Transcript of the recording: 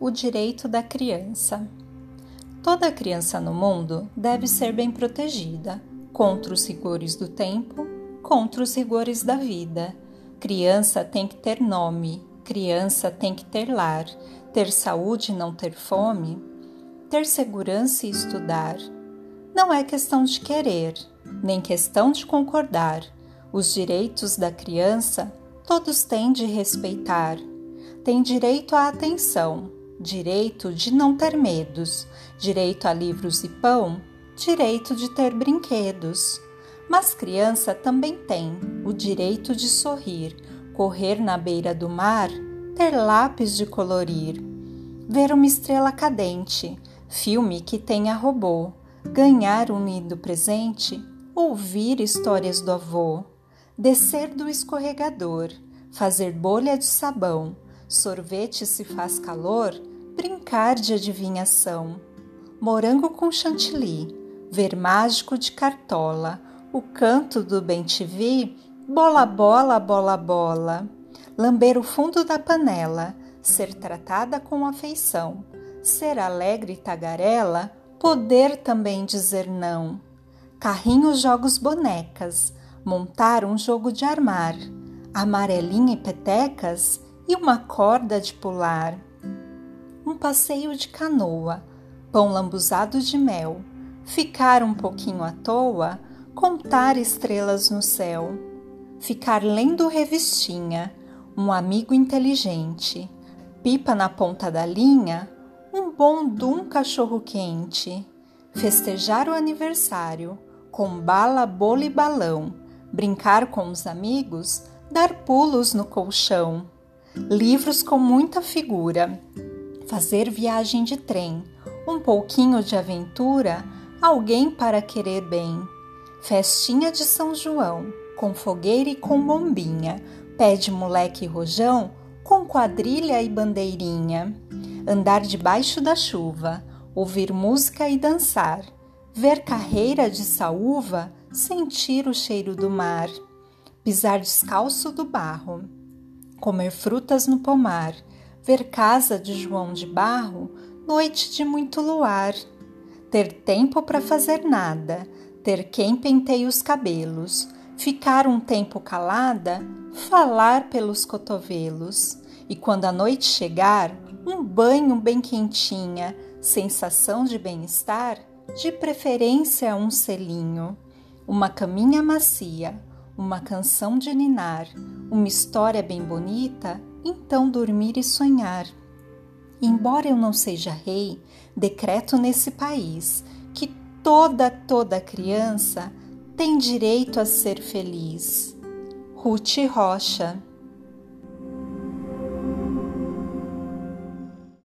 o direito da criança. Toda criança no mundo deve ser bem protegida contra os rigores do tempo, contra os rigores da vida. Criança tem que ter nome, criança tem que ter lar, ter saúde e não ter fome, ter segurança e estudar. Não é questão de querer, nem questão de concordar. Os direitos da criança todos têm de respeitar. Tem direito à atenção, direito de não ter medos, direito a livros e pão, direito de ter brinquedos. Mas criança também tem o direito de sorrir, correr na beira do mar, ter lápis de colorir, ver uma estrela cadente, filme que tenha robô, ganhar um lindo presente, ouvir histórias do avô, descer do escorregador, fazer bolha de sabão, sorvete se faz calor, brincar de adivinhação, morango com chantilly, ver mágico de cartola, o canto do bem-te-vi, bola, bola, bola, bola, lamber o fundo da panela, ser tratada com afeição, ser alegre e tagarela, poder também dizer não. Carrinhos, jogos, bonecas, montar um jogo de armar, amarelinha e petecas, e uma corda de pular. Um passeio de canoa, pão lambuzado de mel, ficar um pouquinho à toa, contar estrelas no céu, ficar lendo revistinha, um amigo inteligente, pipa na ponta da linha, um bom dum cachorro quente, festejar o aniversário, com bala, bolo e balão, brincar com os amigos, dar pulos no colchão livros com muita figura, fazer viagem de trem, um pouquinho de aventura, alguém para querer bem. Festinha de São João, com fogueira e com bombinha, pé de moleque e rojão, com quadrilha e bandeirinha. Andar debaixo da chuva, ouvir música e dançar, ver carreira de saúva, sentir o cheiro do mar, pisar descalço do barro comer frutas no pomar, ver casa de João de Barro, noite de muito luar, ter tempo para fazer nada, ter quem penteie os cabelos, ficar um tempo calada, falar pelos cotovelos, e quando a noite chegar, um banho bem quentinha, sensação de bem-estar, de preferência um selinho, uma caminha macia, uma canção de ninar, uma história bem bonita, então dormir e sonhar. Embora eu não seja rei, decreto nesse país que toda, toda criança tem direito a ser feliz. Ruth Rocha